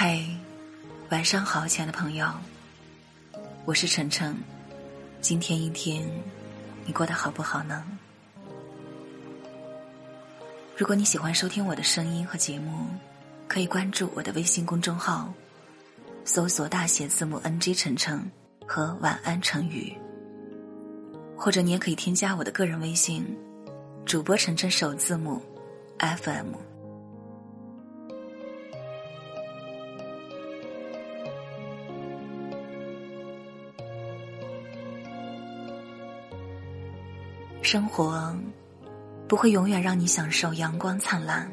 嗨，晚上好，亲爱的朋友，我是晨晨。今天一天，你过得好不好呢？如果你喜欢收听我的声音和节目，可以关注我的微信公众号，搜索大写字母 NG 晨晨和晚安成语，或者你也可以添加我的个人微信，主播晨晨首字母 FM。生活不会永远让你享受阳光灿烂，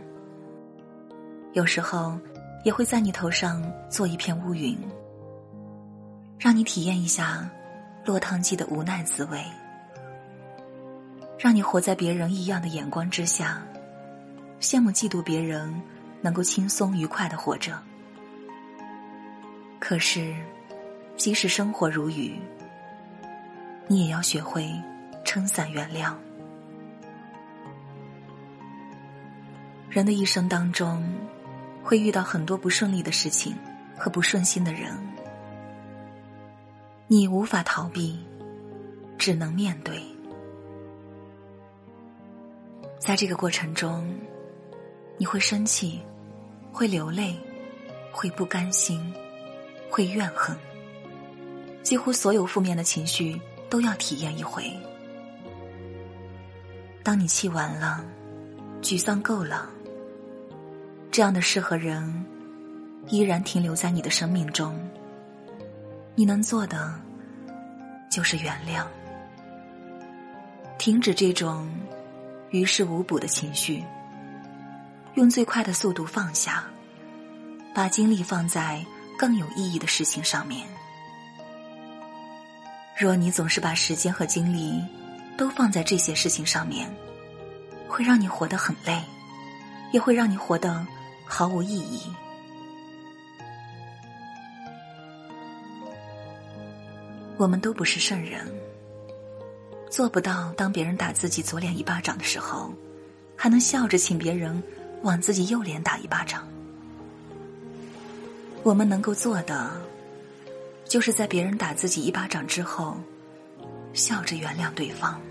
有时候也会在你头上做一片乌云，让你体验一下落汤鸡的无奈滋味，让你活在别人异样的眼光之下，羡慕嫉妒别人能够轻松愉快的活着。可是，即使生活如雨，你也要学会。撑伞原谅。人的一生当中，会遇到很多不顺利的事情和不顺心的人，你无法逃避，只能面对。在这个过程中，你会生气，会流泪，会不甘心，会怨恨，几乎所有负面的情绪都要体验一回。当你气完了，沮丧够了，这样的事和人依然停留在你的生命中。你能做的就是原谅，停止这种于事无补的情绪，用最快的速度放下，把精力放在更有意义的事情上面。若你总是把时间和精力，都放在这些事情上面，会让你活得很累，也会让你活得毫无意义。我们都不是圣人，做不到当别人打自己左脸一巴掌的时候，还能笑着请别人往自己右脸打一巴掌。我们能够做的，就是在别人打自己一巴掌之后。笑着原谅对方，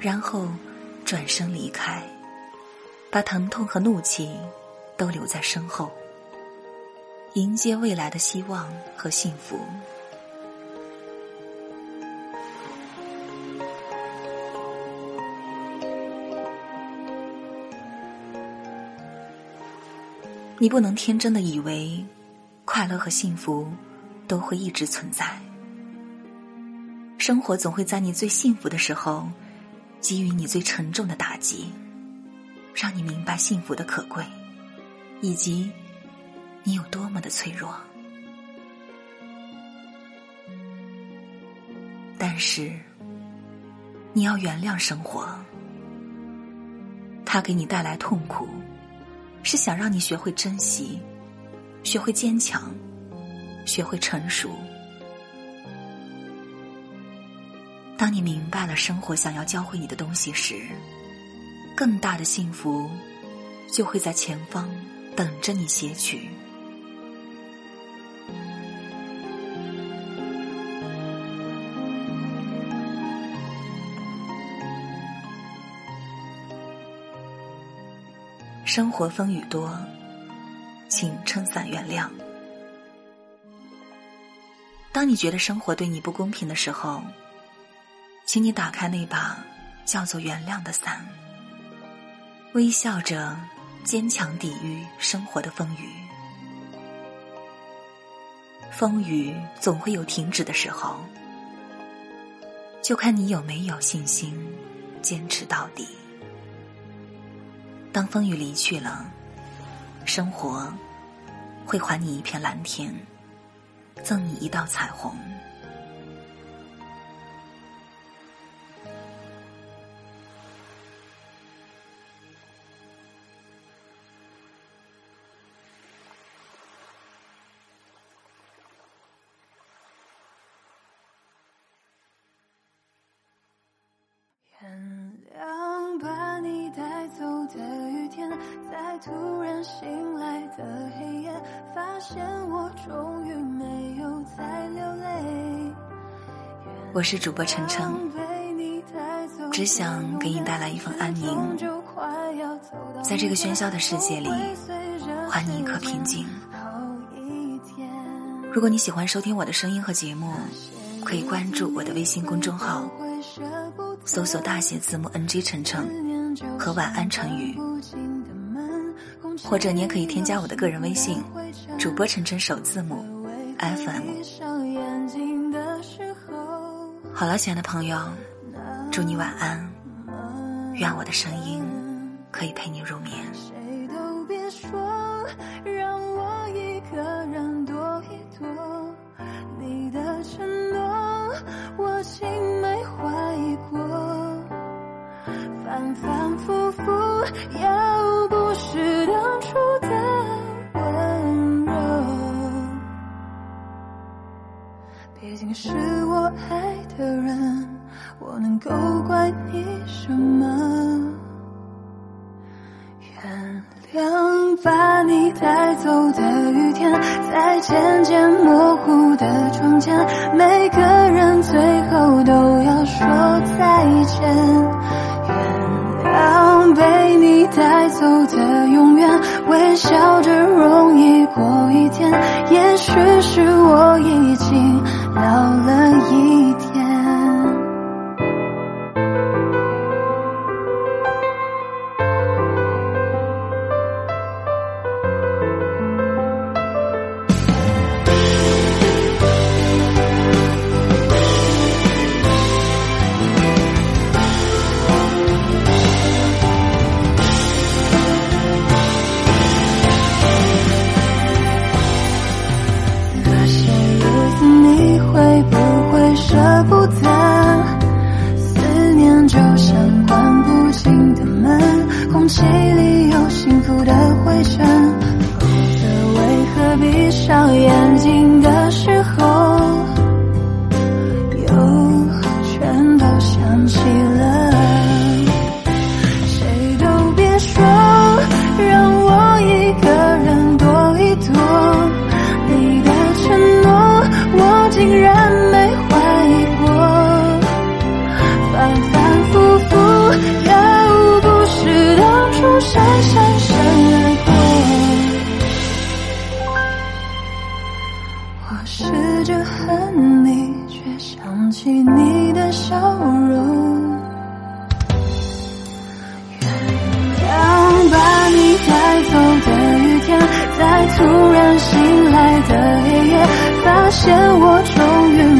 然后转身离开，把疼痛和怒气都留在身后，迎接未来的希望和幸福。你不能天真的以为，快乐和幸福都会一直存在。生活总会在你最幸福的时候，给予你最沉重的打击，让你明白幸福的可贵，以及你有多么的脆弱。但是，你要原谅生活，它给你带来痛苦，是想让你学会珍惜，学会坚强，学会成熟。当你明白了生活想要教会你的东西时，更大的幸福就会在前方等着你撷取。生活风雨多，请撑伞原谅。当你觉得生活对你不公平的时候。请你打开那把叫做原谅的伞，微笑着坚强抵御生活的风雨。风雨总会有停止的时候，就看你有没有信心坚持到底。当风雨离去了，生活会还你一片蓝天，赠你一道彩虹。天亮，把你带走的雨天，在突然醒来的黑夜，发现我是主播晨晨，只想给你带来一份安宁，在这个喧嚣的世界里，还你一颗平静。如果你喜欢收听我的声音和节目，可以关注我的微信公众号，搜索大写字母 NG 晨晨和晚安成语，或者你也可以添加我的个人微信，主播晨晨首字母 FM。好了，亲爱的朋友，祝你晚安。愿我的声音可以陪你入眠。我能够怪你什么？原谅把你带走的雨天，在渐渐模糊的窗前，每个人最后都要说再见。原谅被你带走的永远，微笑着容易过一天。也许是我已经老了上眼睛的时却恨你却想起你的笑容。原谅把你带走的雨天在突然醒来的黑夜发现我终于